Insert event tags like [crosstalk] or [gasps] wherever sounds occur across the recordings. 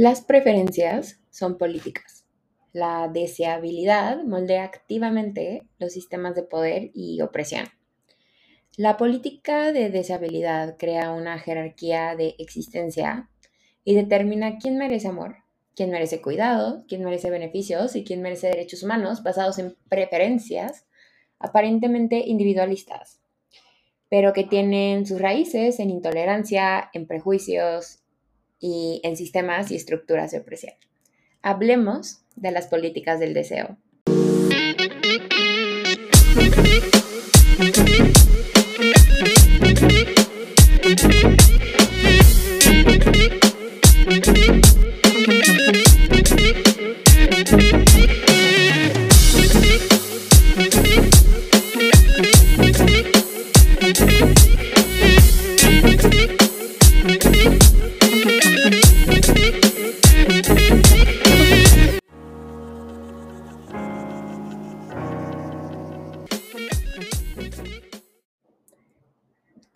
Las preferencias son políticas. La deseabilidad moldea activamente los sistemas de poder y opresión. La política de deseabilidad crea una jerarquía de existencia y determina quién merece amor, quién merece cuidado, quién merece beneficios y quién merece derechos humanos basados en preferencias aparentemente individualistas, pero que tienen sus raíces en intolerancia, en prejuicios y en sistemas y estructuras de opresión. Hablemos de las políticas del deseo.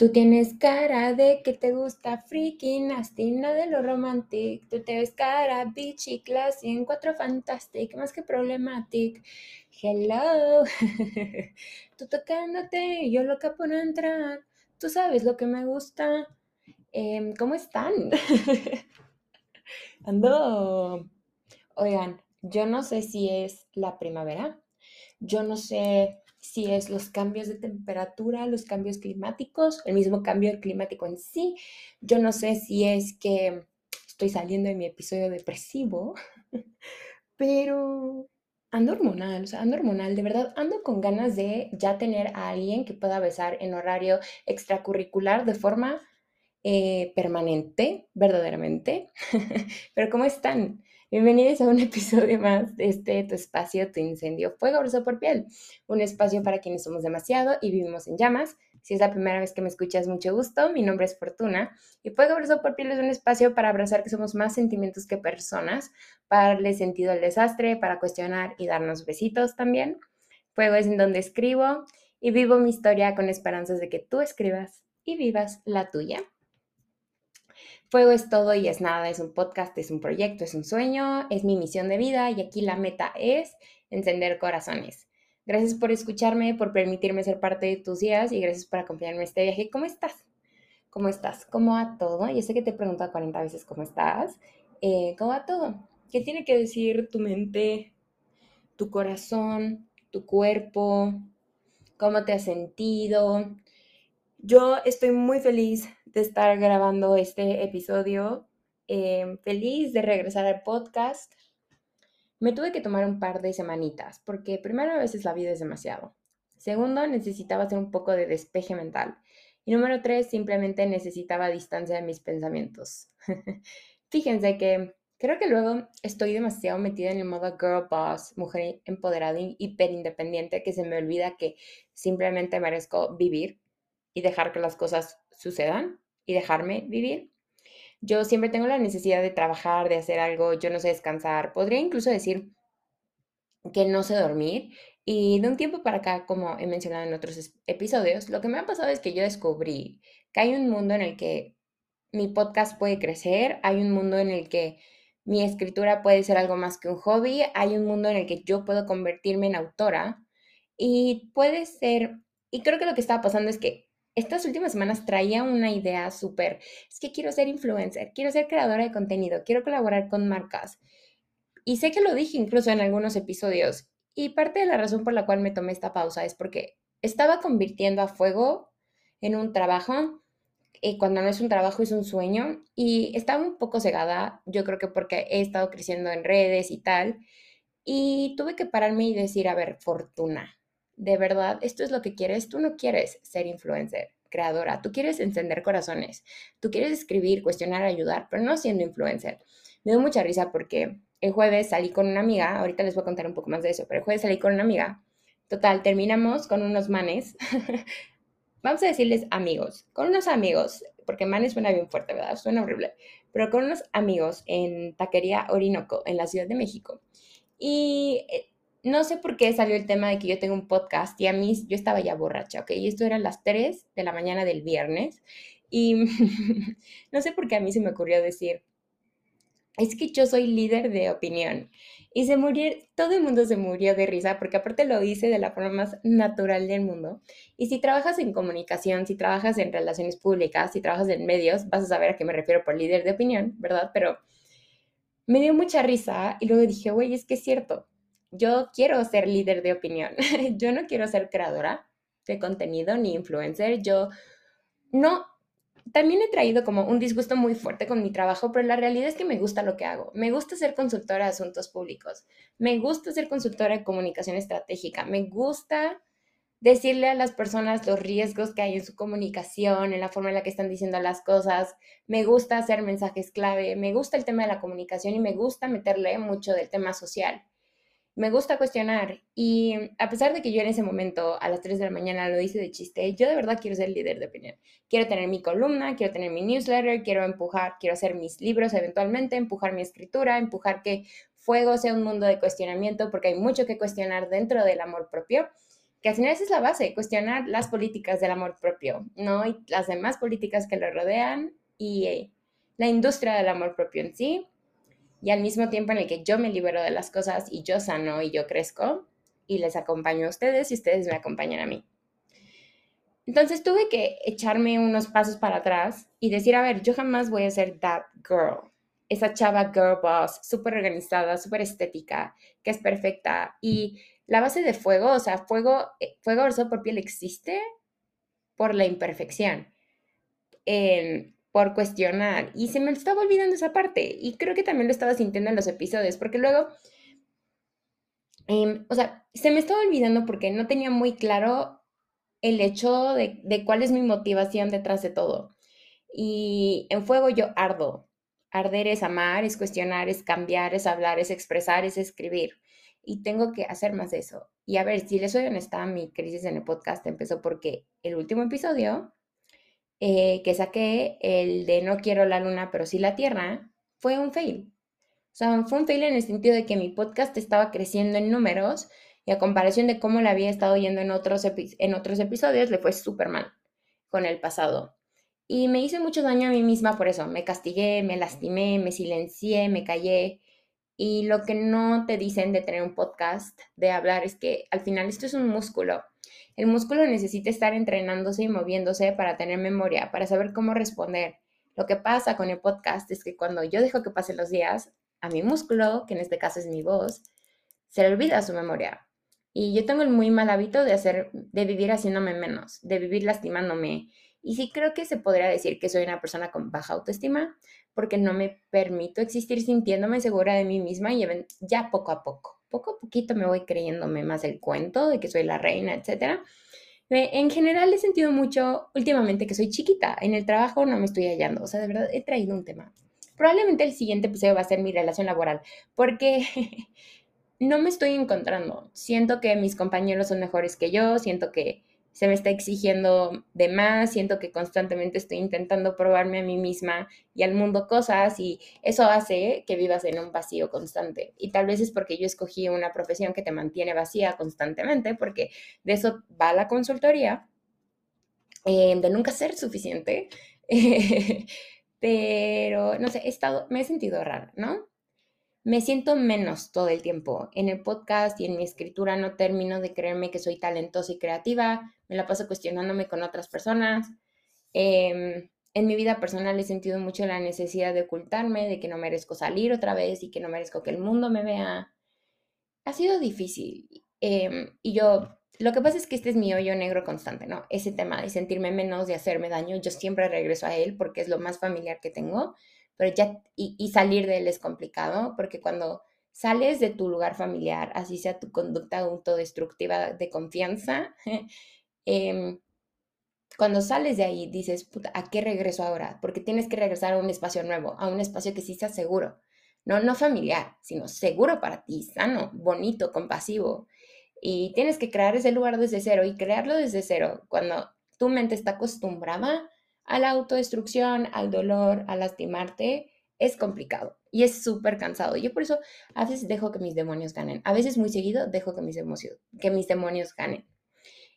Tú tienes cara de que te gusta freaking nasty, nada de lo romantic. Tú te ves cara bitchy, classy, en cuatro fantastic, más que problematic. Hello. [laughs] Tú tocándote, yo loca por entrar. Tú sabes lo que me gusta. Em, ¿Cómo están? [laughs] Ando. Oigan, yo no sé si es la primavera. Yo no sé si es los cambios de temperatura, los cambios climáticos, el mismo cambio climático en sí. Yo no sé si es que estoy saliendo de mi episodio depresivo, [laughs] pero ando hormonal, o sea, ando hormonal, de verdad, ando con ganas de ya tener a alguien que pueda besar en horario extracurricular de forma eh, permanente, verdaderamente. [laughs] pero ¿cómo están? Bienvenidos a un [laughs] episodio más de este Tu Espacio, Tu Incendio, Fuego, por Piel. Un espacio para quienes somos demasiado y vivimos en llamas. Si es la primera vez que me escuchas, mucho gusto. Mi nombre es Fortuna y Fuego, Abrazo por Piel es un espacio para abrazar que somos más sentimientos que personas, para darle sentido al desastre, para cuestionar y darnos besitos también. Fuego es en donde escribo y vivo mi historia con esperanzas de que tú escribas y vivas la tuya. Fuego es todo y es nada, es un podcast, es un proyecto, es un sueño, es mi misión de vida y aquí la meta es encender corazones. Gracias por escucharme, por permitirme ser parte de tus días y gracias por acompañarme en este viaje. ¿Cómo estás? ¿Cómo estás? ¿Cómo va todo? Yo sé que te he preguntado 40 veces cómo estás. Eh, ¿Cómo va todo? ¿Qué tiene que decir tu mente, tu corazón, tu cuerpo? ¿Cómo te has sentido? Yo estoy muy feliz de estar grabando este episodio. Em, feliz de regresar al podcast. Me tuve que tomar un par de semanitas porque primero a veces la vida es demasiado. Segundo, necesitaba hacer un poco de despeje mental. Y número tres, simplemente necesitaba distancia de mis pensamientos. [laughs] Fíjense que creo que luego estoy demasiado metida en el modo girl boss, mujer empoderada y hiperindependiente, que se me olvida que simplemente merezco vivir y dejar que las cosas sucedan y dejarme vivir. Yo siempre tengo la necesidad de trabajar, de hacer algo, yo no sé descansar, podría incluso decir que no sé dormir. Y de un tiempo para acá, como he mencionado en otros episodios, lo que me ha pasado es que yo descubrí que hay un mundo en el que mi podcast puede crecer, hay un mundo en el que mi escritura puede ser algo más que un hobby, hay un mundo en el que yo puedo convertirme en autora y puede ser, y creo que lo que estaba pasando es que estas últimas semanas traía una idea súper, es que quiero ser influencer, quiero ser creadora de contenido, quiero colaborar con marcas. Y sé que lo dije incluso en algunos episodios. Y parte de la razón por la cual me tomé esta pausa es porque estaba convirtiendo a fuego en un trabajo. Y cuando no es un trabajo es un sueño. Y estaba un poco cegada, yo creo que porque he estado creciendo en redes y tal. Y tuve que pararme y decir, a ver, fortuna, de verdad esto es lo que quieres, tú no quieres ser influencer, creadora, tú quieres encender corazones, tú quieres escribir, cuestionar, ayudar, pero no siendo influencer. Me dio mucha risa porque el jueves salí con una amiga, ahorita les voy a contar un poco más de eso, pero el jueves salí con una amiga. Total, terminamos con unos manes. [laughs] Vamos a decirles amigos, con unos amigos, porque manes suena bien fuerte, ¿verdad? Suena horrible, pero con unos amigos en Taquería Orinoco, en la Ciudad de México. Y eh, no sé por qué salió el tema de que yo tengo un podcast y a mí yo estaba ya borracha, ¿ok? Y esto era las 3 de la mañana del viernes y [laughs] no sé por qué a mí se me ocurrió decir, es que yo soy líder de opinión. Y se murió, todo el mundo se murió de risa porque aparte lo hice de la forma más natural del mundo. Y si trabajas en comunicación, si trabajas en relaciones públicas, si trabajas en medios, vas a saber a qué me refiero por líder de opinión, ¿verdad? Pero me dio mucha risa y luego dije, güey, es que es cierto. Yo quiero ser líder de opinión. [laughs] yo no quiero ser creadora de contenido ni influencer. Yo no, también he traído como un disgusto muy fuerte con mi trabajo, pero la realidad es que me gusta lo que hago. Me gusta ser consultora de asuntos públicos. Me gusta ser consultora de comunicación estratégica. Me gusta decirle a las personas los riesgos que hay en su comunicación, en la forma en la que están diciendo las cosas. Me gusta hacer mensajes clave. Me gusta el tema de la comunicación y me gusta meterle mucho del tema social me gusta cuestionar y a pesar de que yo en ese momento a las 3 de la mañana lo hice de chiste, yo de verdad quiero ser líder de opinión. Quiero tener mi columna, quiero tener mi newsletter, quiero empujar, quiero hacer mis libros eventualmente, empujar mi escritura, empujar que Fuego sea un mundo de cuestionamiento porque hay mucho que cuestionar dentro del amor propio, que al final es la base, cuestionar las políticas del amor propio, ¿no? Y las demás políticas que lo rodean y eh, la industria del amor propio en sí y al mismo tiempo en el que yo me libero de las cosas y yo sano y yo crezco y les acompaño a ustedes y ustedes me acompañan a mí. Entonces tuve que echarme unos pasos para atrás y decir, a ver, yo jamás voy a ser that girl, esa chava girl boss, súper organizada, súper estética, que es perfecta. Y la base de fuego, o sea, fuego, eh, fuego verso por piel existe por la imperfección por cuestionar. Y se me estaba olvidando esa parte. Y creo que también lo estaba sintiendo en los episodios, porque luego, em, o sea, se me estaba olvidando porque no tenía muy claro el hecho de, de cuál es mi motivación detrás de todo. Y en fuego yo ardo. Arder es amar, es cuestionar, es cambiar, es hablar, es expresar, es escribir. Y tengo que hacer más de eso. Y a ver, si les soy honesta, mi crisis en el podcast empezó porque el último episodio eh, que saqué, el de no quiero la luna, pero sí la tierra, fue un fail. O sea, fue un fail en el sentido de que mi podcast estaba creciendo en números y a comparación de cómo le había estado yendo en otros, en otros episodios, le fue súper mal con el pasado. Y me hice mucho daño a mí misma por eso. Me castigué, me lastimé, me silencié, me callé. Y lo que no te dicen de tener un podcast, de hablar, es que al final esto es un músculo el músculo necesita estar entrenándose y moviéndose para tener memoria, para saber cómo responder. Lo que pasa con el podcast es que cuando yo dejo que pasen los días, a mi músculo, que en este caso es mi voz, se le olvida su memoria. Y yo tengo el muy mal hábito de hacer, de vivir haciéndome menos, de vivir lastimándome. Y sí creo que se podría decir que soy una persona con baja autoestima, porque no me permito existir sintiéndome segura de mí misma y ya poco a poco poco a poquito me voy creyéndome más el cuento de que soy la reina, etc. En general he sentido mucho últimamente que soy chiquita. En el trabajo no me estoy hallando. O sea, de verdad he traído un tema. Probablemente el siguiente episodio va a ser mi relación laboral, porque [laughs] no me estoy encontrando. Siento que mis compañeros son mejores que yo, siento que se me está exigiendo de más, siento que constantemente estoy intentando probarme a mí misma y al mundo cosas y eso hace que vivas en un vacío constante. Y tal vez es porque yo escogí una profesión que te mantiene vacía constantemente, porque de eso va la consultoría, eh, de nunca ser suficiente. [laughs] Pero, no sé, he estado, me he sentido rara, ¿no? Me siento menos todo el tiempo. En el podcast y en mi escritura no termino de creerme que soy talentosa y creativa, me la paso cuestionándome con otras personas. Em, en mi vida personal he sentido mucho la necesidad de ocultarme, de que no merezco salir otra vez y que no merezco que el mundo me vea. Ha sido difícil. Em, y yo, lo que pasa es que este es mi hoyo negro constante, ¿no? Ese tema de sentirme menos, de hacerme daño, yo siempre regreso a él porque es lo más familiar que tengo pero ya, y, salir de él es complicado, porque cuando sales de tu lugar familiar, así sea tu conducta autodestructiva de confianza, [laughs] em, cuando sales de ahí dices, puta, ¿a qué regreso ahora? Porque tienes que regresar a un espacio nuevo, a un espacio que sí sea seguro, no, no familiar, sino seguro para ti, sano, bonito, compasivo. Y tienes que crear ese lugar desde cero y crearlo desde cero cuando tu mente está acostumbrada a la autodestrucción, al dolor, a lastimarte, es complicado y es súper cansado. Yo por eso a veces dejo que mis demonios ganen. A veces muy seguido dejo que mis, emociones, que mis demonios ganen.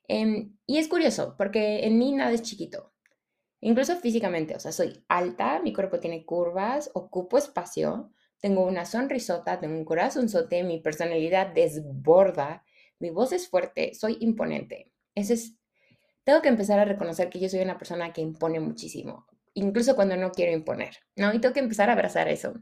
Em, y es curioso porque en mí nada es chiquito. Incluso físicamente, o sea, soy alta, mi cuerpo tiene curvas, ocupo espacio, tengo una sonrisota, tengo un corazonzote, mi personalidad desborda, mi voz es fuerte, soy imponente. Ese es, tengo que empezar a reconocer que yo soy una persona que impone muchísimo, incluso cuando no quiero imponer, ¿no? Y tengo que empezar a abrazar eso.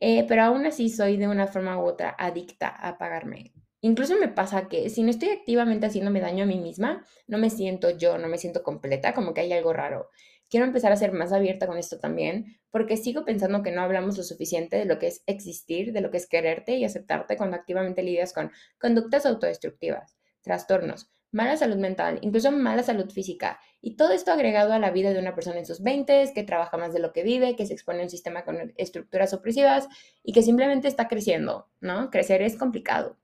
Eh, pero aún así soy de una forma u otra adicta a pagarme. Incluso me pasa que si no estoy activamente haciéndome daño a mí misma, no me siento yo, no me siento completa, como que hay algo raro. Quiero empezar a ser más abierta con esto también, porque sigo pensando que no hablamos lo suficiente de lo que es existir, de lo que es quererte y aceptarte cuando activamente lidias con conductas autodestructivas, trastornos, mala salud mental, incluso mala salud física. Y todo esto agregado a la vida de una persona en sus 20, que trabaja más de lo que vive, que se expone a un sistema con estructuras opresivas y que simplemente está creciendo, ¿no? Crecer es complicado.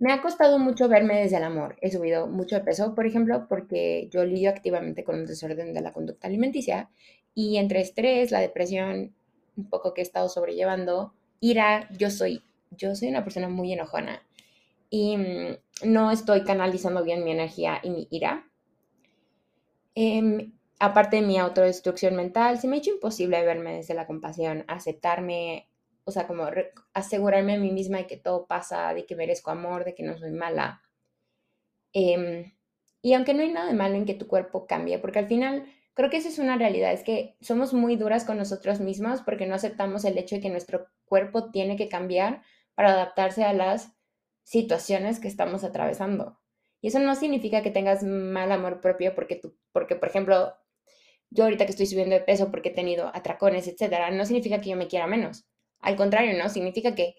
Me ha costado mucho verme desde el amor. He subido mucho de peso, por ejemplo, porque yo lidio activamente con un desorden de la conducta alimenticia y entre estrés, la depresión, un poco que he estado sobrellevando, ira, yo soy, yo soy una persona muy enojona y mm, no estoy canalizando bien mi energía y mi ira. Em, aparte de mi autodestrucción mental, se me ha hecho imposible verme desde la compasión, aceptarme, o sea, como asegurarme a mí misma de que todo pasa, de que merezco amor, de que no soy mala. Em, y aunque no hay nada de malo en que tu cuerpo cambie, porque al final creo que esa es una realidad, es que somos muy duras con nosotros mismos porque no aceptamos el hecho de que nuestro cuerpo tiene que cambiar para adaptarse a las situaciones que estamos atravesando. Y eso no significa que tengas mal amor propio porque tú, porque por ejemplo, yo ahorita que estoy subiendo de peso porque he tenido atracones, etcétera, no significa que yo me quiera menos. Al contrario, ¿no? Significa que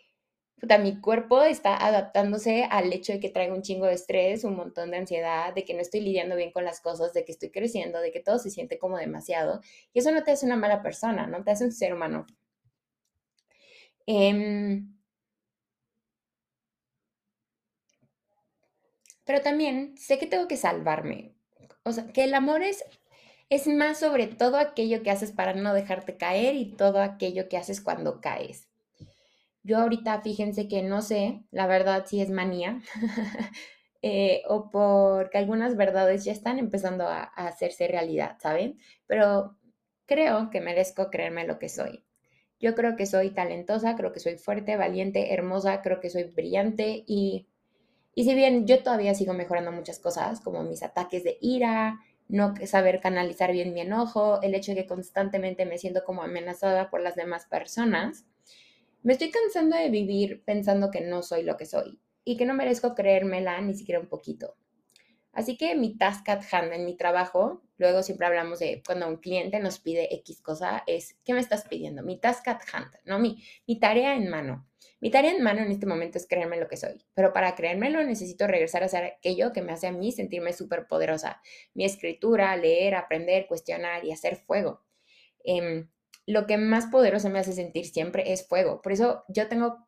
puta, mi cuerpo está adaptándose al hecho de que traigo un chingo de estrés, un montón de ansiedad, de que no estoy lidiando bien con las cosas, de que estoy creciendo, de que todo se siente como demasiado. Y eso no te hace una mala persona, ¿no? Te hace un ser humano. Em, pero también sé que tengo que salvarme. O sea, que el amor es es más sobre todo aquello que haces para no dejarte caer y todo aquello que haces cuando caes. Yo ahorita fíjense que no sé, la verdad si es manía, [laughs] eh, o porque algunas verdades ya están empezando a hacerse realidad, ¿saben? Pero creo que merezco creerme lo que soy. Yo creo que soy talentosa, creo que soy fuerte, valiente, hermosa, creo que soy brillante y, y si bien yo todavía sigo mejorando muchas cosas, como mis ataques de ira, no saber canalizar bien mi enojo, el hecho de que constantemente me siento como amenazada por las demás personas, me estoy cansando de vivir pensando que no soy lo que soy y que no merezco creérmela ni siquiera un poquito. Así que mi task at hand en mi trabajo, luego siempre hablamos de cuando un cliente nos pide X cosa, es, ¿qué me estás pidiendo? Mi task at hand, ¿no? Mi, mi tarea en mano. Mi tarea en mano en este momento es creerme lo que soy, pero para creérmelo necesito regresar a hacer aquello que me hace a mí sentirme súper poderosa. Mi escritura, leer, aprender, cuestionar y hacer fuego. Em, lo que más poderoso me hace sentir siempre es fuego. Por eso yo tengo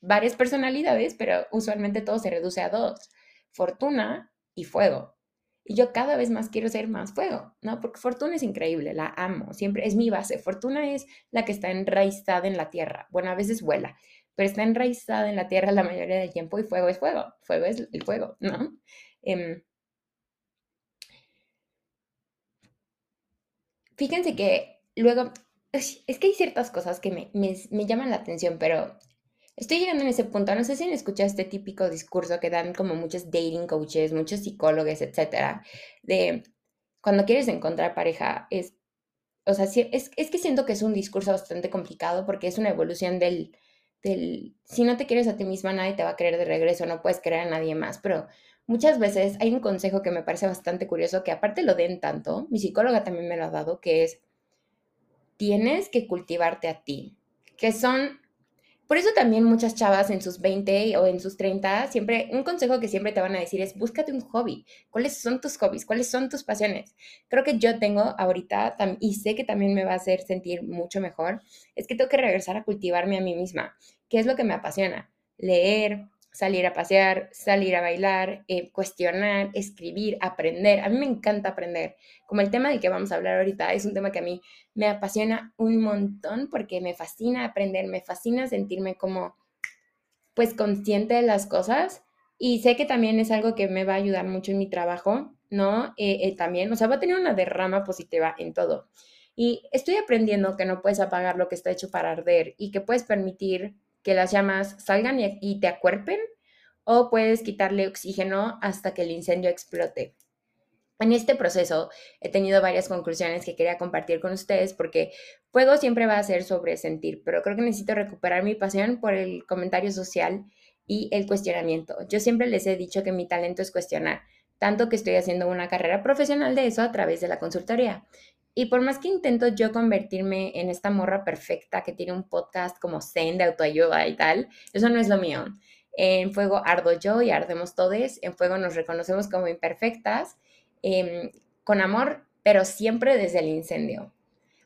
varias personalidades, pero usualmente todo se reduce a dos. Fortuna y fuego. Y yo cada vez más quiero ser más fuego, ¿no? Porque Fortuna es increíble, la amo, siempre es mi base. Fortuna es la que está enraizada en la tierra. Bueno, a veces vuela, pero está enraizada en la tierra la mayoría del tiempo y fuego es fuego. Fuego es el fuego, ¿no? Em, fíjense que luego, es que hay ciertas cosas que me, me llaman la atención, pero Estoy llegando en ese punto, no sé si han escuchado este típico discurso que dan como muchos dating coaches, muchos psicólogos, etcétera, de cuando quieres encontrar pareja, es, o sea, es, es que siento que es un discurso bastante complicado porque es una evolución del, del, si no te quieres a ti misma, nadie te va a querer de regreso, no puedes querer a nadie más, pero muchas veces hay un consejo que me parece bastante curioso, que aparte lo den tanto, mi psicóloga también me lo ha dado, que es, tienes que cultivarte a ti, que son por eso también muchas chavas en sus 20 o en sus 30, siempre, un consejo que siempre te van a decir es búscate un hobby. ¿Cuáles son tus hobbies? ¿Cuáles son tus pasiones? Creo que yo tengo ahorita, y sé que también me va a hacer sentir mucho mejor, es que tengo que regresar a cultivarme a mí misma. ¿Qué es lo que me apasiona? Leer, salir a pasear, salir a bailar, eh, cuestionar, escribir, aprender. A mí me encanta aprender. Como el tema del que vamos a hablar ahorita es un tema que a mí me apasiona un montón porque me fascina aprender, me fascina sentirme como pues consciente de las cosas y sé que también es algo que me va a ayudar mucho en mi trabajo, ¿no? Eh, eh, también, o sea, va a tener una derrama positiva en todo. Y estoy aprendiendo que no puedes apagar lo que está hecho para arder y que puedes permitir que las llamas salgan y, te acuerpen o puedes quitarle oxígeno hasta que el incendio explote. En este proceso he tenido varias conclusiones que quería compartir con ustedes porque fuego siempre va a ser sobre sentir, pero creo que necesito recuperar mi pasión por el comentario social y el cuestionamiento. Yo siempre les he dicho que mi talento es cuestionar, tanto que estoy haciendo una carrera profesional de eso a través de la consultoría. Y por más que intento yo convertirme en esta morra perfecta que tiene un podcast como Zen de autoayuda y tal, eso no es lo mío. En fuego ardo yo y ardemos todos. En fuego nos reconocemos como imperfectas, em, con amor, pero siempre desde el incendio.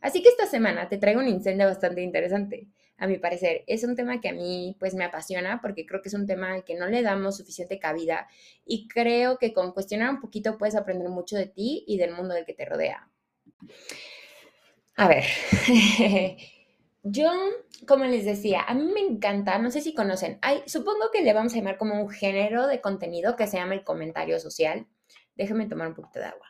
Así que esta semana te traigo un incendio bastante interesante a mi parecer. Es un tema que a mí pues me apasiona porque creo que es un tema que no le damos suficiente cabida y creo que con cuestionar un poquito puedes aprender mucho de ti y del mundo del que te rodea. A ver, [laughs] yo, como les decía, a mí me encanta, no sé si conocen, hay, supongo que le vamos a llamar como un género de contenido que se llama el comentario social. Déjenme tomar un poquito de agua.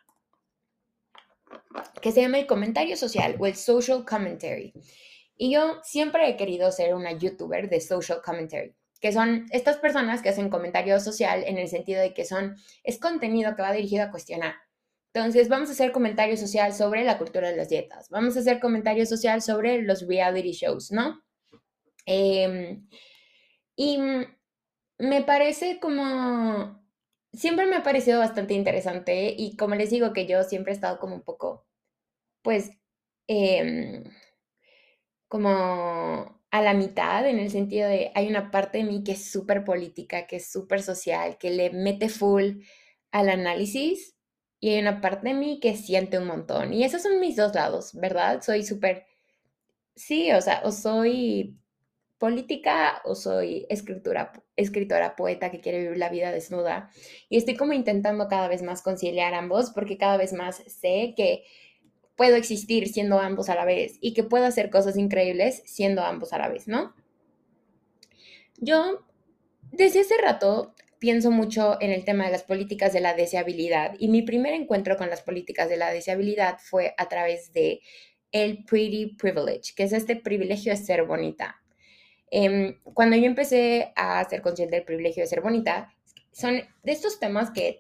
Que se llama el comentario social o el social commentary. Y yo siempre he querido ser una youtuber de social commentary, que son estas personas que hacen comentario social en el sentido de que son, es contenido que va dirigido a cuestionar. Entonces, vamos a hacer comentario social sobre la cultura de las dietas, vamos a hacer comentario social sobre los reality shows, ¿no? Em, y me parece como, siempre me ha parecido bastante interesante y como les digo que yo siempre he estado como un poco, pues, eh, como a la mitad, en el sentido de hay una parte de mí que es súper política, que es súper social, que le mete full al análisis y hay una parte de mí que siente un montón. Y esos son mis dos lados, ¿verdad? Soy súper, sí, o sea, o soy política o soy escritura, escritora, poeta que quiere vivir la vida desnuda. Y estoy como intentando cada vez más conciliar ambos porque cada vez más sé que puedo existir siendo ambos a la vez y que puedo hacer cosas increíbles siendo ambos a la vez, ¿no? Yo desde hace rato pienso mucho en el tema de las políticas de la deseabilidad y mi primer encuentro con las políticas de la deseabilidad fue a través de el pretty privilege, que es este privilegio de ser bonita. Em, cuando yo empecé a ser consciente del privilegio de ser bonita, son de estos temas que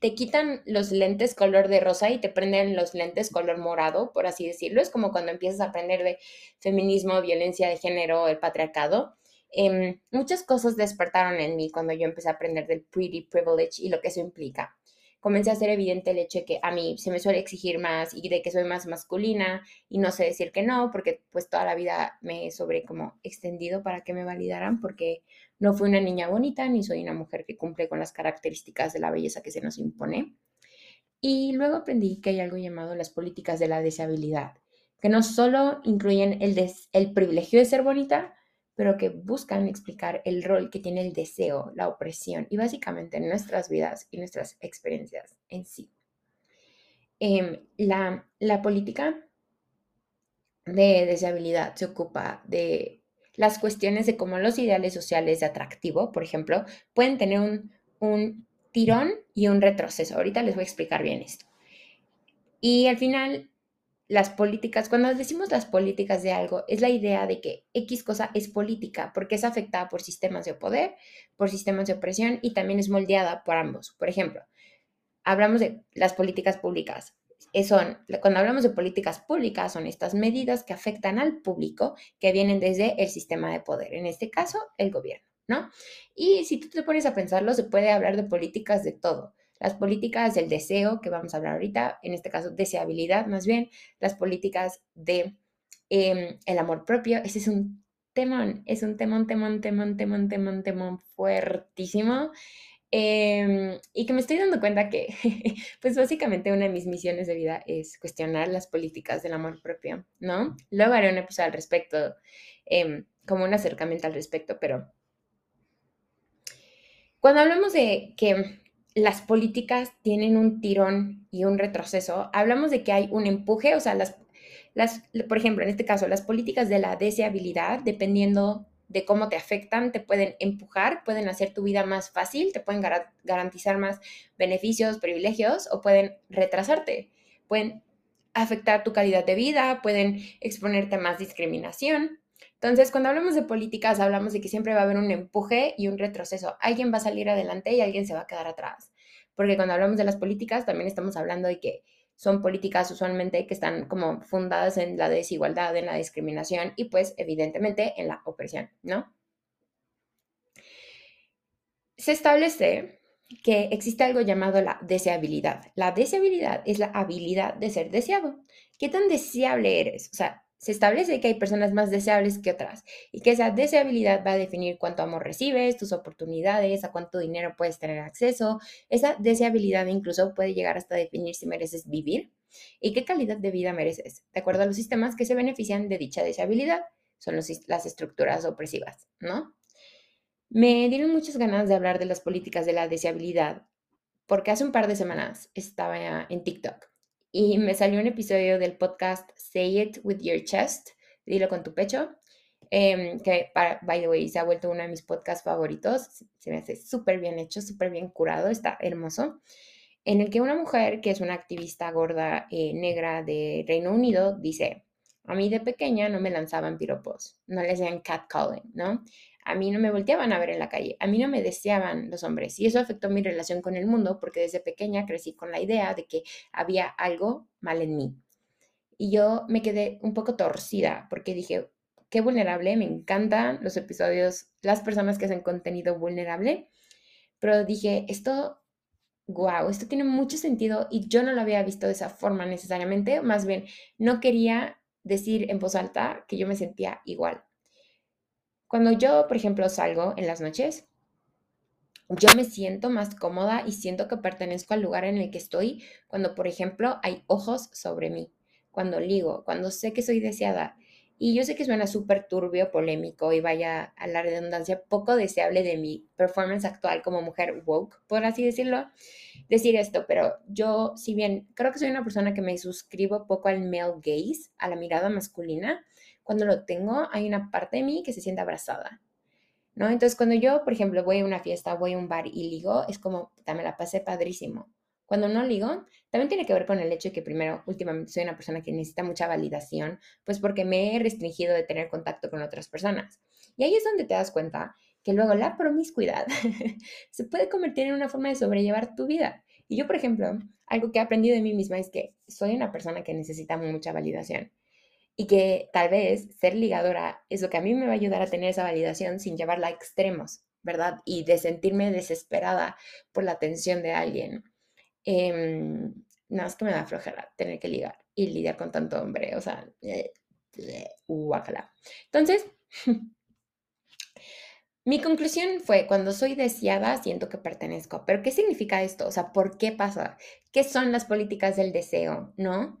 te, quitan los lentes color de rosa y te prenden los lentes color morado, por así decirlo. Es como cuando empiezas a aprender de feminismo, violencia de género, el patriarcado. Em, muchas cosas despertaron en mí cuando yo empecé a aprender del pretty privilege y lo que eso implica comencé a hacer evidente el hecho de que a mí se me suele exigir más y de que soy más masculina y no sé decir que no, porque pues toda la vida me he sobre como extendido para que me validaran, porque no fui una niña bonita ni soy una mujer que cumple con las características de la belleza que se nos impone. Y luego aprendí que hay algo llamado las políticas de la deseabilidad, que no solo incluyen el, el privilegio de ser bonita, pero que buscan explicar el rol que tiene el deseo, la opresión y básicamente nuestras vidas y nuestras experiencias en sí. La, la política de deseabilidad se ocupa de las cuestiones de cómo los ideales sociales de atractivo, por ejemplo, pueden tener un, un tirón y un retroceso. Ahorita les voy a explicar bien esto. Y al final, las políticas, cuando decimos las políticas de algo, es la idea de que X cosa es política porque es afectada por sistemas de poder, por sistemas de opresión y también es moldeada por ambos. Por ejemplo, hablamos de las políticas públicas. Eh, son, cuando hablamos de políticas públicas, son estas medidas que afectan al público que vienen desde el sistema de poder, en este caso, el gobierno, ¿no? Y si tú te pones a pensarlo, se puede hablar de políticas de todo las políticas del deseo, que vamos a hablar ahorita, en este caso deseabilidad más bien, las políticas de em, el amor propio, ese es un temón, es un temón, temón, temón, temón, temón, temón fuertísimo. Em, y que me estoy dando cuenta que, [laughs] pues básicamente una de mis misiones de vida es cuestionar las políticas del amor propio, ¿no? Luego haré un episodio al respecto, em, como un acercamiento al respecto, pero cuando hablamos de que las políticas tienen un tirón y un retroceso. Hablamos de que hay un empuje, o sea, las, las, por ejemplo, en este caso, las políticas de la deseabilidad, dependiendo de cómo te afectan, te pueden empujar, pueden hacer tu vida más fácil, te pueden garantizar más beneficios, privilegios o pueden retrasarte, pueden afectar tu calidad de vida, pueden exponerte a más discriminación. Entonces, cuando hablamos de políticas, hablamos de que siempre va a haber un empuje y un retroceso. Alguien va a salir adelante y alguien se va a quedar atrás. Porque cuando hablamos de las políticas, también estamos hablando de que son políticas usualmente que están como fundadas en la desigualdad, en la discriminación y pues evidentemente en la opresión, ¿no? Se establece que existe algo llamado la deseabilidad. La deseabilidad es la habilidad de ser deseado. ¿Qué tan deseable eres? O sea, se establece que hay personas más deseables que otras y que esa deseabilidad va a definir cuánto amor recibes, tus oportunidades, a cuánto dinero puedes tener acceso. Esa deseabilidad incluso puede llegar hasta definir si mereces vivir y qué calidad de vida mereces, de acuerdo a los sistemas que se benefician de dicha deseabilidad. Son las estructuras opresivas, ¿no? Me dieron muchas ganas de hablar de las políticas de la deseabilidad, porque hace un par de semanas estaba en TikTok y me salió un episodio del podcast Say It With Your Chest, dilo con tu pecho, em, que, by the way, se ha vuelto uno de mis podcasts favoritos, se me hace súper bien hecho, súper bien curado, está hermoso, en el que una mujer que es una activista gorda eh, negra de Reino Unido dice, a mí de pequeña no me lanzaban piropos, no les decían catcalling, ¿no? a mí no me volteaban a ver en la calle, a mí no me deseaban los hombres y eso afectó mi relación con el mundo porque desde pequeña crecí con la idea de que había algo mal en mí. Y yo me quedé un poco torcida porque dije, qué vulnerable, me encantan los episodios, las personas que hacen contenido vulnerable, pero dije, esto, wow, esto tiene mucho sentido y yo no lo había visto de esa forma necesariamente, más bien no quería decir en voz alta que yo me sentía igual. Cuando yo, por ejemplo, salgo en las noches, yo me siento más cómoda y siento que pertenezco al lugar en el que estoy cuando, por ejemplo, hay ojos sobre mí, cuando ligo, cuando sé que soy deseada. Y yo sé que suena súper turbio, polémico y vaya a la redundancia, poco deseable de mi performance actual como mujer woke, por así decirlo, decir esto, pero yo, si bien creo que soy una persona que me suscribo poco al male gaze, a la mirada masculina, cuando lo tengo, hay una parte de mí que se siente abrazada, ¿no? Entonces, cuando yo, por ejemplo, voy a una fiesta, voy a un bar y ligo, es como, me la pasé padrísimo. Cuando no ligo, también tiene que ver con el hecho de que primero, últimamente soy una persona que necesita mucha validación, pues porque me he restringido de tener contacto con otras personas. Y ahí es donde te das cuenta que luego la promiscuidad [laughs] se puede convertir en una forma de sobrellevar tu vida. Y yo, por ejemplo, algo que he aprendido de mí misma es que soy una persona que necesita mucha validación y que tal vez ser ligadora es lo que a mí me va a ayudar a tener esa validación sin llevarla a extremos, ¿verdad? Y de sentirme desesperada por la atención de alguien. Eh, nada más que me da flojera tener que ligar y lidiar con tanto hombre, o sea, eh, Entonces, [laughs] mi conclusión fue, cuando soy deseada, siento que pertenezco. Pero, ¿qué significa esto? O sea, ¿por qué pasa? ¿Qué son las políticas del deseo? ¿No?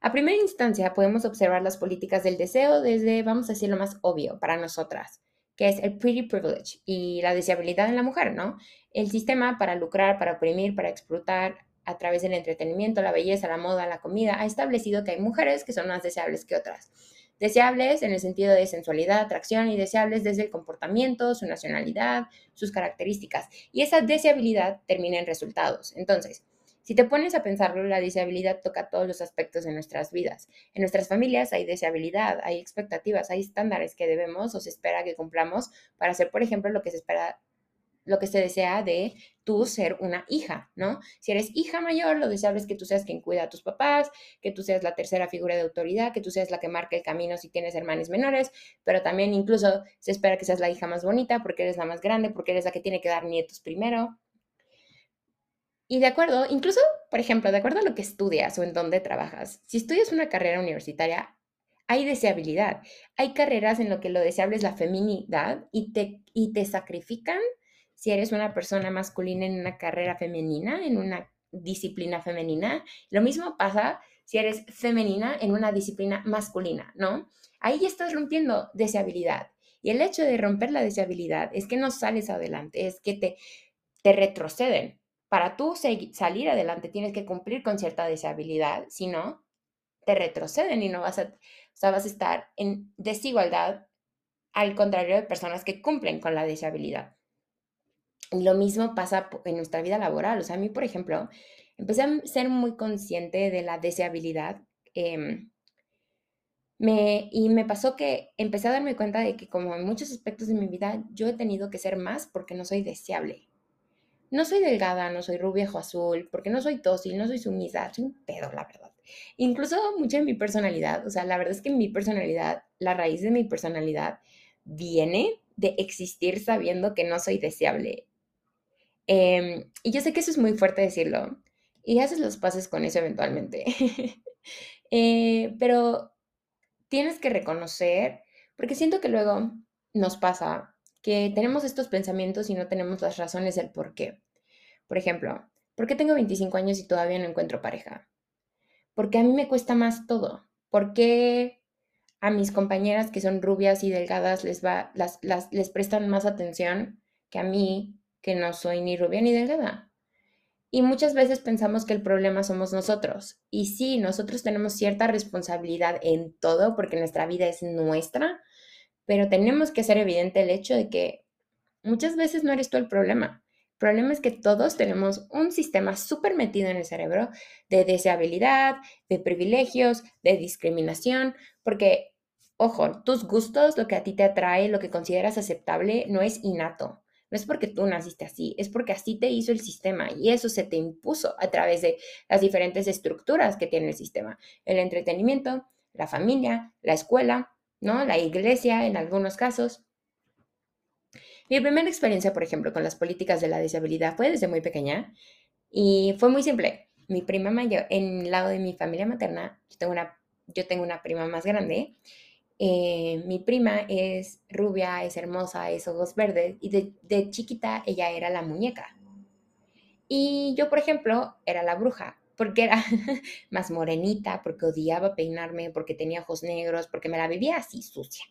A primera instancia, podemos observar las políticas del deseo desde, vamos a decir, lo más obvio para nosotras, que es el pretty privilege y la deseabilidad en la mujer, ¿no? El sistema para lucrar, para oprimir, para explotar a través del entretenimiento, la belleza, la moda, la comida, ha establecido que hay mujeres que son más deseables que otras. Deseables en el sentido de sensualidad, atracción y deseables desde el comportamiento, su nacionalidad, sus características. Y esa deseabilidad termina en resultados. Entonces, si te pones a pensarlo, la deseabilidad toca todos los aspectos de nuestras vidas. En nuestras familias hay deseabilidad, hay expectativas, hay estándares que debemos o se espera que cumplamos para hacer, por ejemplo, lo que se espera lo que se desea de tú ser una hija, ¿no? Si eres hija mayor, lo deseable es que tú seas quien cuida a tus papás, que tú seas la tercera figura de autoridad, que tú seas la que marca el camino si tienes hermanos menores, pero también incluso se espera que seas la hija más bonita porque eres la más grande, porque eres la que tiene que dar nietos primero, y de acuerdo, incluso, por ejemplo, de acuerdo a lo que estudias o en dónde trabajas, si estudias una carrera universitaria, hay deseabilidad. Hay carreras en lo que lo deseable es la feminidad y te, y te sacrifican si eres una persona masculina en una carrera femenina, en una disciplina femenina. Lo mismo pasa si eres femenina en una disciplina masculina, ¿no? Ahí ya estás rompiendo deseabilidad. Y el hecho de romper la deseabilidad es que no sales adelante, es que te, te retroceden para tú salir adelante tienes que cumplir con cierta deshabilidad, si no, te retroceden y no vas a, vas a estar en desigualdad al contrario de personas que cumplen con la deshabilidad. Y lo mismo pasa en nuestra vida laboral. O sea, a mí, por ejemplo, empecé a ser muy consciente de la deseabilidad em, y me pasó que empecé a darme cuenta de que como en muchos aspectos de mi vida yo he tenido que ser más porque no soy deseable. No soy delgada, no soy rubia o azul, porque no soy dócil, no soy sumisa, soy un pedo, la verdad. Incluso mucho de mi personalidad, o sea, la verdad es que mi personalidad, la raíz de mi personalidad viene de existir sabiendo que no soy deseable. Em, y yo sé que eso es muy fuerte decirlo, y haces los pases con eso eventualmente. [laughs] Eh, pero tienes que reconocer, porque siento que luego nos pasa que tenemos estos pensamientos y no tenemos las razones del por qué. Por ejemplo, ¿por qué tengo 25 años y todavía no encuentro pareja? Porque a mí me cuesta más todo. ¿Por qué a mis compañeras que son rubias y delgadas les, va, las, les prestan más atención que a mí, que no soy ni rubia ni delgada? Y muchas veces pensamos que el problema somos nosotros. Y sí, nosotros tenemos cierta responsabilidad en todo porque nuestra vida es nuestra, pero tenemos que hacer evidente el hecho de que muchas veces no eres tú el problema. El problema es que todos tenemos un sistema súper metido en el cerebro de deseabilidad, de privilegios, de discriminación, porque, ojo, tus gustos, lo que a ti te atrae, lo que consideras aceptable, no es innato. No es porque tú naciste así, es porque así te hizo el sistema y eso se te impuso a través de las diferentes estructuras que tiene el sistema. El entretenimiento, la familia, la escuela, ¿no? La iglesia en algunos casos. Mi primera experiencia, por ejemplo, con las políticas de la disabilidad fue desde muy pequeña y fue muy simple. Mi prima mayor, en el lado de mi familia materna, yo tengo una, yo tengo una prima más grande eh, mi prima es rubia, es hermosa, es ojos verdes y de, chiquita ella era la muñeca. Y yo, por ejemplo, era la bruja, porque era [laughs] más morenita, porque odiaba peinarme, porque tenía ojos negros, porque me la vivía así sucia.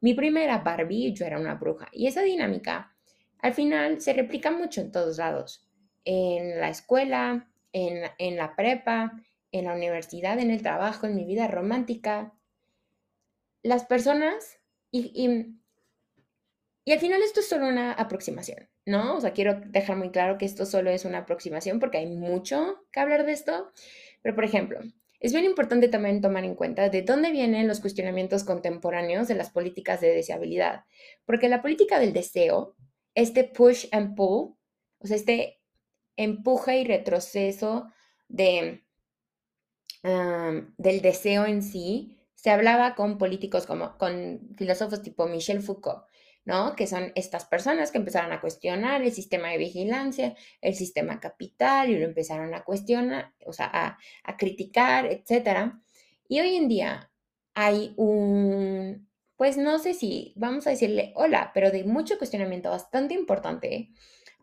Mi prima era Barbie y yo era una bruja. Y esa dinámica al final se replica mucho en todos lados. En la escuela, en, en la prepa, en la universidad, en el trabajo, en mi vida romántica, las personas, y, y, al final esto es solo una aproximación, ¿no? O sea, quiero dejar muy claro que esto solo es una aproximación porque hay mucho que hablar de esto, pero por ejemplo, es bien importante también tomar en cuenta de dónde vienen los cuestionamientos contemporáneos de las políticas de deseabilidad, porque la política del deseo, este push and pull, o sea, este empuje y retroceso de, del deseo en sí, se hablaba con políticos como con filósofos tipo Michel Foucault, ¿no? Que son estas personas que empezaron a cuestionar el sistema de vigilancia, el sistema capital y lo empezaron a cuestionar, o sea, a, criticar, etc. Y hoy en día hay un, pues no sé si vamos a decirle hola, pero de mucho cuestionamiento bastante importante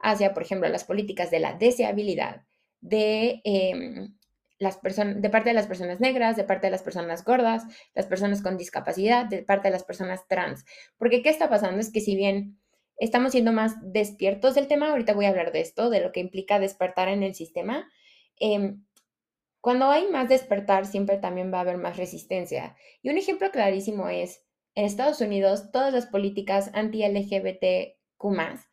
hacia, por ejemplo, las políticas de la deseabilidad, de em, las personas, de parte de las personas negras, de parte de las personas gordas, las personas con discapacidad, de parte de las personas trans. Porque ¿qué está pasando? Es que si bien estamos siendo más despiertos del tema, ahorita voy a hablar de esto, de lo que implica despertar en el sistema, em, cuando hay más despertar siempre también va a haber más resistencia. Y un ejemplo clarísimo es, en Estados Unidos, todas las políticas anti-LGBTQ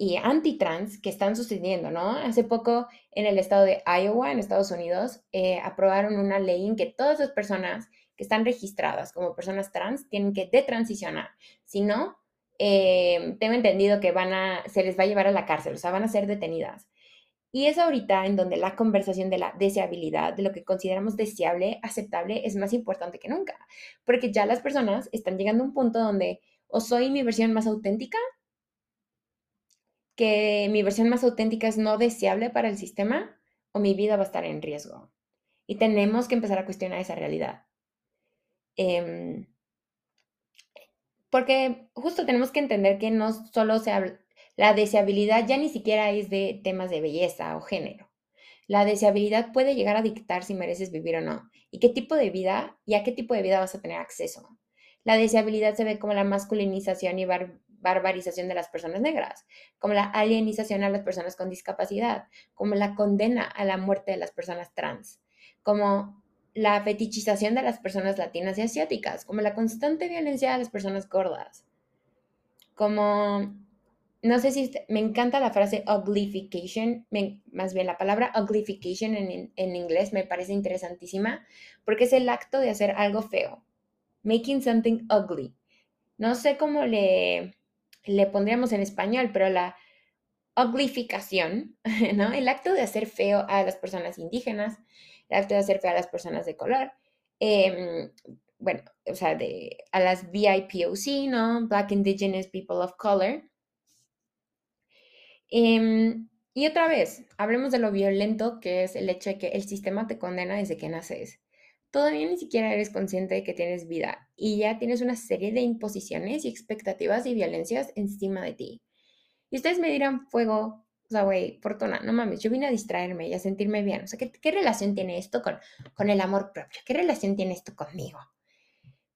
y anti-trans que están sucediendo, ¿no? Hace poco en el estado de Iowa, en Estados Unidos, eh, aprobaron una ley en que todas las personas que están registradas como personas trans tienen que detransicionar. Si no, eh, tengo entendido que van a, se les va a llevar a la cárcel, o sea, van a ser detenidas. Y es ahorita en donde la conversación de la deseabilidad, de lo que consideramos deseable, aceptable, es más importante que nunca, porque ya las personas están llegando a un punto donde o soy mi versión más auténtica mi versión más auténtica es no deseable para el sistema o mi vida va a estar en riesgo. Y tenemos que empezar a cuestionar esa realidad. Em, porque justo tenemos que entender que no solo se habla, la deseabilidad ya ni siquiera es de temas de belleza o género. La deseabilidad puede llegar a dictar si mereces vivir o no y qué tipo de vida y a qué tipo de vida vas a tener acceso. La deseabilidad se ve como la masculinización y barbarización de las personas negras, como la alienización a las personas con discapacidad, como la condena a la muerte de las personas trans, como la fetichización de las personas latinas y asiáticas, como la constante violencia a las personas gordas, como no sé si me encanta la frase uglification, más bien la palabra uglification en, en, inglés me parece interesantísima porque es el acto de hacer algo feo, making something ugly. No sé cómo le, le pondríamos en español, pero la uglificación, [laughs] ¿no? El acto de hacer feo a las personas indígenas, el acto de hacer feo a las personas de color, em, bueno, o sea, de, a las BIPOC, ¿no? Black Indigenous People of Color. Em, y otra vez, hablemos de lo violento que es el hecho de que el sistema te condena desde que naces. Todavía ni siquiera eres consciente de que tienes vida y ya tienes una serie de imposiciones y expectativas y violencias encima de ti. Y ustedes me dirán, fuego, o sea, güey, Fortuna, no mames, yo vine a distraerme y a sentirme bien. O sea, ¿qué, qué relación tiene esto con, con el amor propio? ¿Qué relación tiene esto conmigo?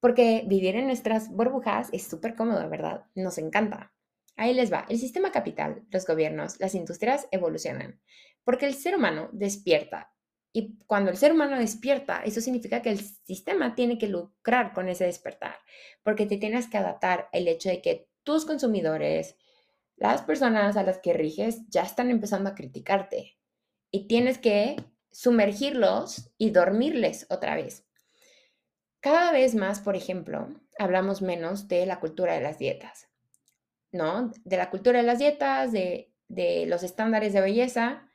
Porque vivir en nuestras burbujas es súper cómodo, ¿verdad? Nos encanta. Ahí les va. El sistema capital, los gobiernos, las industrias evolucionan porque el ser humano despierta. Y cuando el ser humano despierta, eso significa que el sistema tiene que lucrar con ese despertar, porque te tienes que adaptar el hecho de que tus consumidores, las personas a las que riges, ya están empezando a criticarte y tienes que sumergirlos y dormirles otra vez. Cada vez más, por ejemplo, hablamos menos de la cultura de las dietas. ¿no? De la cultura de las dietas, de, los estándares de belleza,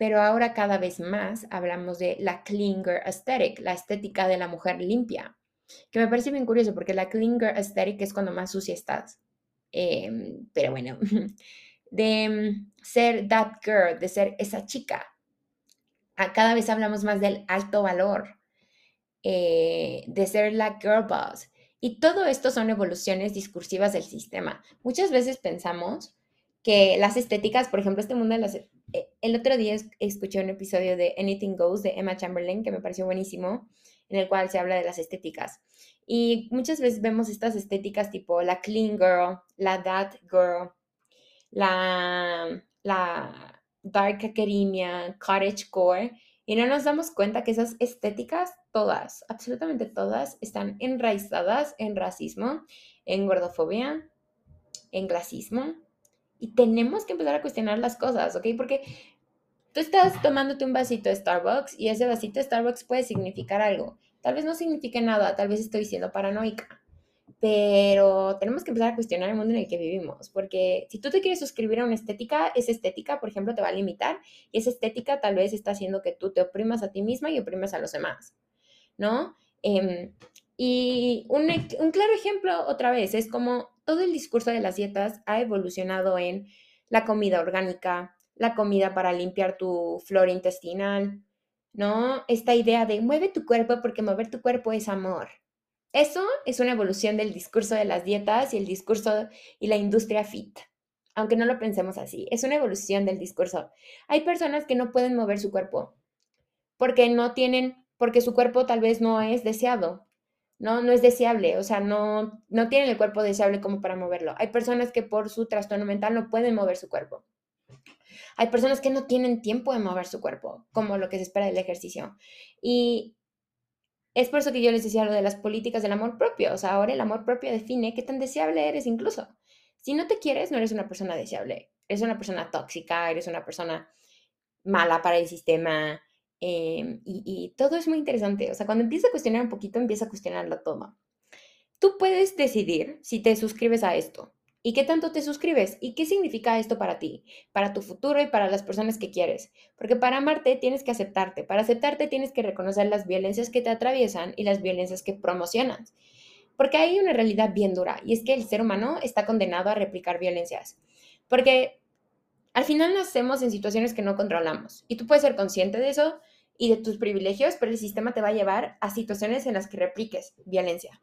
pero ahora cada vez más hablamos de la clean aesthetic, la estética de la mujer limpia, que me parece bien curioso porque la clean girl aesthetic es cuando más sucia estás. Em, pero bueno, [laughs] de ser that girl, de ser esa chica. Cada vez hablamos más del alto valor, eh, de ser la girl boss, y todo esto son evoluciones discursivas del sistema. Muchas veces pensamos que las estéticas, por ejemplo, este mundo de las... Eh, el otro día escuché un episodio de Anything Goes de Emma Chamberlain que me pareció buenísimo, en el cual se habla de las estéticas. Y muchas veces vemos estas estéticas tipo la clean girl, la that girl, la, la dark academia, cottage core, y no nos damos cuenta que esas estéticas, todas, absolutamente todas, están enraizadas en racismo, en gordofobia, en clasismo. Y tenemos que empezar a cuestionar las cosas, ¿ok? Porque tú estás tomándote un vasito de Starbucks y ese vasito de Starbucks puede significar algo. Tal vez no signifique nada, tal vez estoy siendo paranoica pero tenemos que empezar a cuestionar el mundo en el que vivimos, porque si tú te quieres suscribir a una estética, esa estética, por ejemplo, te va a limitar y esa estética tal vez está haciendo que tú te oprimas a ti misma y oprimas a los demás, ¿no? Em, y un, un claro ejemplo otra vez es como todo el discurso de las dietas ha evolucionado en la comida orgánica, la comida para limpiar tu flora intestinal, ¿no? Esta idea de mueve tu cuerpo porque mover tu cuerpo es amor. Eso es una evolución del discurso de las dietas y el discurso y la industria fit, aunque no lo pensemos así, es una evolución del discurso. Hay personas que no pueden mover su cuerpo porque no tienen, porque su cuerpo tal vez no es deseado, no, no es deseable, o sea, no, no tienen el cuerpo deseable como para moverlo. Hay personas que por su trastorno mental no pueden mover su cuerpo. Hay personas que no tienen tiempo de mover su cuerpo, como lo que se espera del ejercicio. Y es por eso que yo les decía lo de las políticas del amor propio. O sea, ahora el amor propio define qué tan deseable eres incluso. Si no te quieres, no eres una persona deseable. Eres una persona tóxica, eres una persona mala para el sistema. Em, y, y todo es muy interesante. O sea, cuando empiezas a cuestionar un poquito, empieza a cuestionarlo todo. Tú puedes decidir si te suscribes a esto. ¿Y qué tanto te suscribes? ¿Y qué significa esto para ti, para tu futuro y para las personas que quieres? Porque para amarte tienes que aceptarte. Para aceptarte tienes que reconocer las violencias que te atraviesan y las violencias que promocionas. Porque hay una realidad bien dura y es que el ser humano está condenado a replicar violencias. Porque al final nacemos en situaciones que no controlamos y tú puedes ser consciente de eso y de tus privilegios, pero el sistema te va a llevar a situaciones en las que repliques violencia.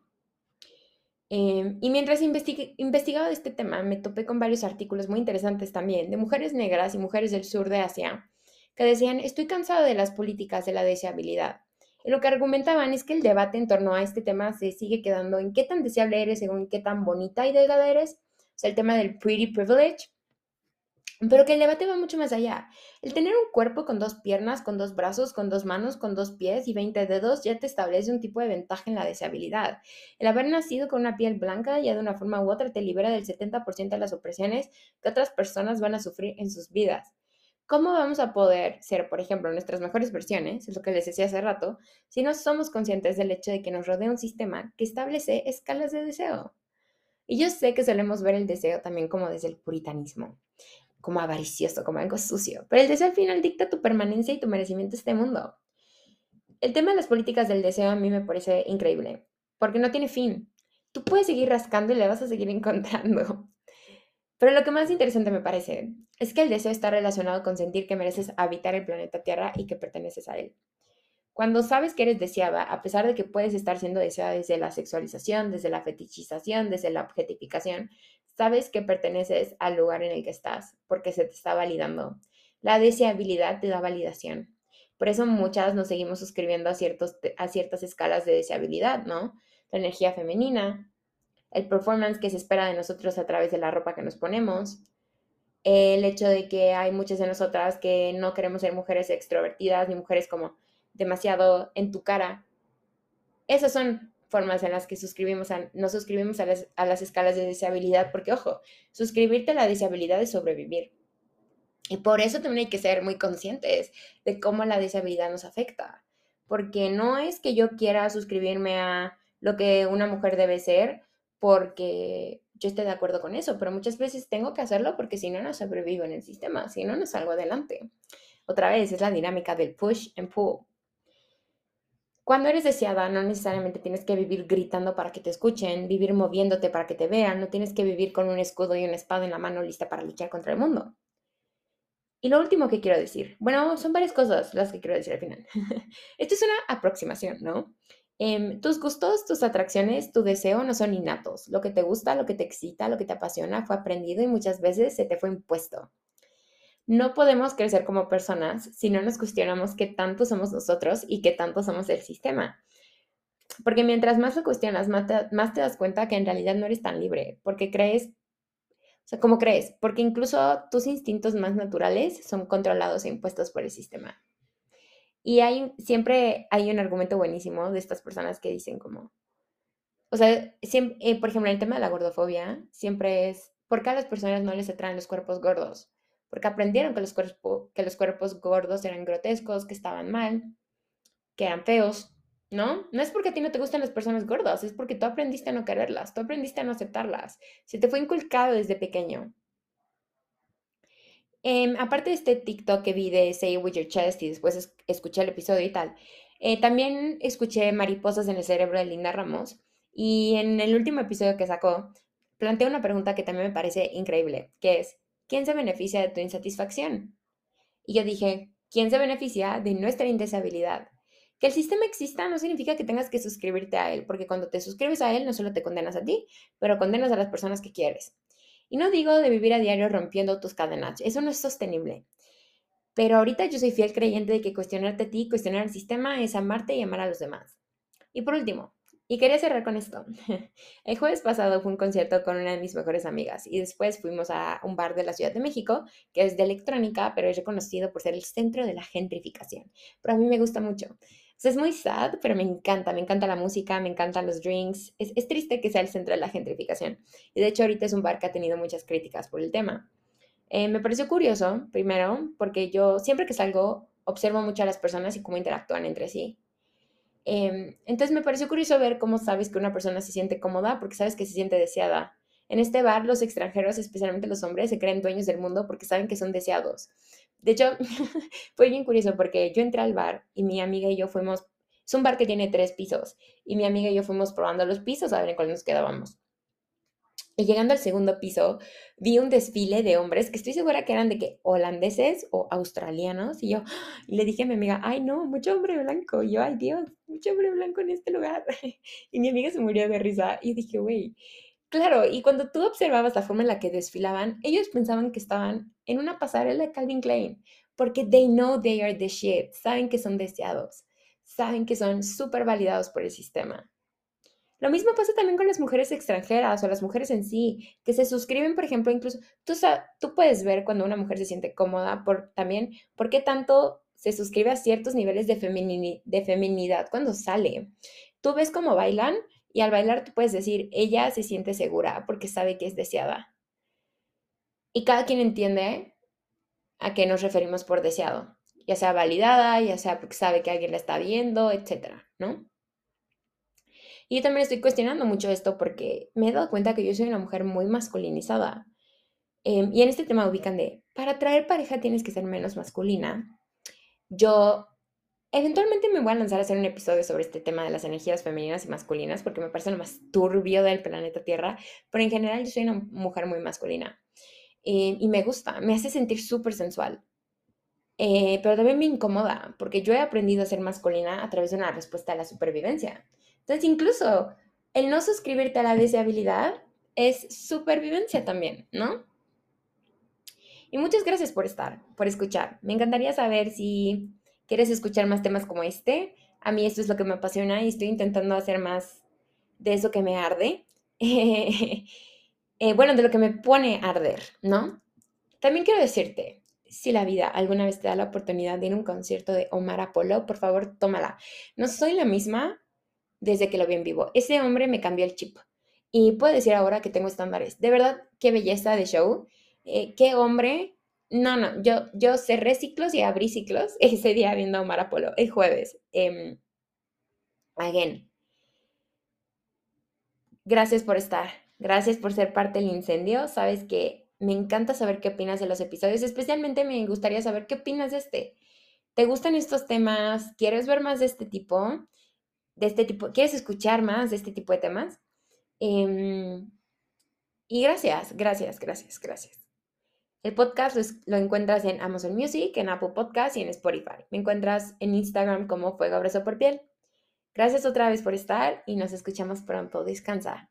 Em, y mientras investigaba este tema, me topé con varios artículos muy interesantes también de mujeres negras y mujeres del sur de Asia que decían, estoy cansada de las políticas de la deseabilidad. Y lo que argumentaban es que el debate en torno a este tema se sigue quedando en qué tan deseable eres según qué tan bonita y delgada eres. O sea, el tema del pretty privilege. Pero que el debate va mucho más allá. El tener un cuerpo con dos piernas, con dos brazos, con dos manos, con dos pies y 20 dedos ya te establece un tipo de ventaja en la deseabilidad. El haber nacido con una piel blanca ya de una forma u otra te libera del 70% de las opresiones que otras personas van a sufrir en sus vidas. ¿Cómo vamos a poder ser, por ejemplo, nuestras mejores versiones, es lo que les decía hace rato, si no somos conscientes del hecho de que nos rodea un sistema que establece escalas de deseo? Y yo sé que solemos ver el deseo también como desde el puritanismo como avaricioso, como algo sucio, pero el deseo al final dicta tu permanencia y tu merecimiento en este mundo. El tema de las políticas del deseo a mí me parece increíble, porque no tiene fin. Tú puedes seguir rascando y le vas a seguir [laughs] encontrando. Pero lo que más interesante me parece es que el deseo está relacionado con sentir que mereces habitar el planeta Tierra y que perteneces a él. Cuando sabes que eres deseada, a pesar de que puedes estar siendo deseada desde la sexualización, desde la fetichización, desde la objetificación, sabes que perteneces al lugar en el que estás porque se te está validando. La deseabilidad te da validación. Por eso muchas nos seguimos suscribiendo a, a ciertas escalas de deseabilidad, ¿no? La energía femenina, el performance que se espera de nosotros a través de la ropa que nos ponemos, el hecho de que hay muchas de nosotras que no queremos ser mujeres extrovertidas ni mujeres como demasiado en tu cara. Esas son formas en las que suscribimos a, suscribimos a las, a las escalas de deseabilidad, porque ojo, suscribirte a la deseabilidad es sobrevivir. Y por eso también hay que ser muy conscientes de cómo la deseabilidad nos afecta. Porque no es que yo quiera suscribirme a lo que una mujer debe ser porque yo esté de acuerdo con eso, pero muchas veces tengo que hacerlo porque si no, no sobrevivo en el sistema, si no, no salgo adelante. Otra vez, es la dinámica del push and pull. Cuando eres deseada, no necesariamente tienes que vivir gritando para que te escuchen, vivir moviéndote para que te vean, no tienes que vivir con un escudo y una espada en la mano lista para luchar contra el mundo. Y lo último que quiero decir, bueno, son varias cosas las que quiero decir al final. [laughs] Esto es una aproximación, ¿no? Em, tus gustos, tus atracciones, tu deseo no son innatos. Lo que te gusta, lo que te excita, lo que te apasiona fue aprendido y muchas veces se te fue impuesto. No podemos crecer como personas si no nos cuestionamos qué tanto somos nosotros y qué tanto somos el sistema. Porque mientras más lo cuestionas, más te, das cuenta que en realidad no eres tan libre, porque crees, o sea, ¿cómo crees? Porque incluso tus instintos más naturales son controlados e impuestos por el sistema. Y hay, siempre hay un argumento buenísimo de estas personas que dicen como, o sea, siempre, eh, por ejemplo, el tema de la gordofobia siempre es, ¿por qué a las personas no les atraen los cuerpos gordos? Porque aprendieron que los, cuerpos, que los cuerpos gordos eran grotescos, que estaban mal, que eran feos, ¿no? No es porque a ti no te gustan las personas gordas, es porque tú aprendiste a no quererlas, tú aprendiste a no aceptarlas, se te fue inculcado desde pequeño. Em, aparte de este TikTok que vi de Say With Your Chest y después escuché el episodio y tal, eh, también escuché Mariposas en el cerebro de Linda Ramos y en el último episodio que sacó plantea una pregunta que también me parece increíble, que es, ¿quién se beneficia de tu insatisfacción? Y yo dije, ¿quién se beneficia de nuestra indesabilidad? Que el sistema exista no significa que tengas que suscribirte a él, porque cuando te suscribes a él no solo te condenas a ti, pero condenas a las personas que quieres. Y no digo de vivir a diario rompiendo tus cadenas, eso no es sostenible. Pero ahorita yo soy fiel creyente de que cuestionarte a ti, cuestionar el sistema es amarte y amar a los demás. Y por último, y quería cerrar con esto. [laughs] El jueves pasado fue un concierto con una de mis mejores amigas y después fuimos a un bar de la Ciudad de México que es de electrónica, pero es reconocido por ser el centro de la gentrificación. Pero a mí me gusta mucho. es muy sad, pero me encanta, me encanta la música, me encantan los drinks. Es, triste que sea el centro de la gentrificación. Y de hecho ahorita es un bar que ha tenido muchas críticas por el tema. Eh, me pareció curioso, primero, porque yo siempre que salgo observo mucho a las personas y cómo interactúan entre sí. Em, entonces me pareció curioso ver cómo sabes que una persona se siente cómoda porque sabes que se siente deseada. En este bar los extranjeros, especialmente los hombres, se creen dueños del mundo porque saben que son deseados. De hecho, [laughs] fue bien curioso porque yo entré al bar y mi amiga y yo fuimos, es un bar que tiene tres pisos, y mi amiga y yo fuimos probando los pisos a ver en cuál nos quedábamos. Y llegando al segundo piso, vi un desfile de hombres que estoy segura que eran de que holandeses o australianos. Y yo [gasps] le dije a mi amiga, ay no, mucho hombre blanco. Yo, ay Dios, mucho hombre blanco en este lugar. [laughs] Y mi amiga se murió de risa. Y dije, güey, claro. Y cuando tú observabas la forma en la que desfilaban, ellos pensaban que estaban en una pasarela de Calvin Klein. Porque they know they are the shit. Saben que son deseados. Saben que son súper validados por el sistema. Lo mismo pasa también con las mujeres extranjeras o las mujeres en sí, que se suscriben, por ejemplo, incluso tú, tú puedes ver cuando una mujer se siente cómoda también, ¿por qué tanto se suscribe a ciertos niveles de, de feminidad cuando sale? Tú ves cómo bailan y al bailar tú puedes decir, ella se siente segura porque sabe que es deseada. Y cada quien entiende a qué nos referimos por deseado, ya sea validada, ya sea porque sabe que alguien la está viendo, etcétera, ¿no? Y yo también estoy cuestionando mucho esto porque me he dado cuenta que yo soy una mujer muy masculinizada. Em, y en este tema ubican de, para traer pareja tienes que ser menos masculina. Yo eventualmente me voy a lanzar a hacer un episodio sobre este tema de las energías femeninas y masculinas porque me parece lo más turbio del planeta Tierra, pero en general yo soy una mujer muy masculina. Em, y me gusta, me hace sentir súper sensual. Eh, pero también me incomoda porque yo he aprendido a ser masculina a través de una respuesta a la supervivencia. Entonces, incluso el no suscribirte a la deseabilidad es supervivencia también, ¿no? Y muchas gracias por estar, por escuchar. Me encantaría saber si quieres escuchar más temas como este. A mí esto es lo que me apasiona y estoy intentando hacer más de eso que me arde. [laughs] Eh, bueno, de lo que me pone a arder, ¿no? También quiero decirte, si la vida alguna vez te da la oportunidad de ir a un concierto de Omar Apolo, por favor, tómala. No soy la misma desde que lo vi en vivo. Ese hombre me cambió el chip. Y puedo decir ahora que tengo estándares. De verdad, qué belleza de show. Eh, qué hombre. No, no, yo, yo cerré ciclos y abrí ciclos [laughs] ese día viendo a Omar Apolo, el jueves. Eh, again. Gracias por estar. Gracias por ser parte del incendio. Sabes que me encanta saber qué opinas de los episodios. Especialmente me gustaría saber qué opinas de este. ¿Te gustan estos temas? ¿Quieres ver más de este tipo? De este tipo, quieres escuchar más de este tipo de temas. Em, y gracias, gracias, gracias, gracias. El podcast lo, encuentras en Amazon Music, en Apple Podcast y en Spotify. Me encuentras en Instagram como Fuego Abrazo por Piel. Gracias otra vez por estar y nos escuchamos pronto. Descansa.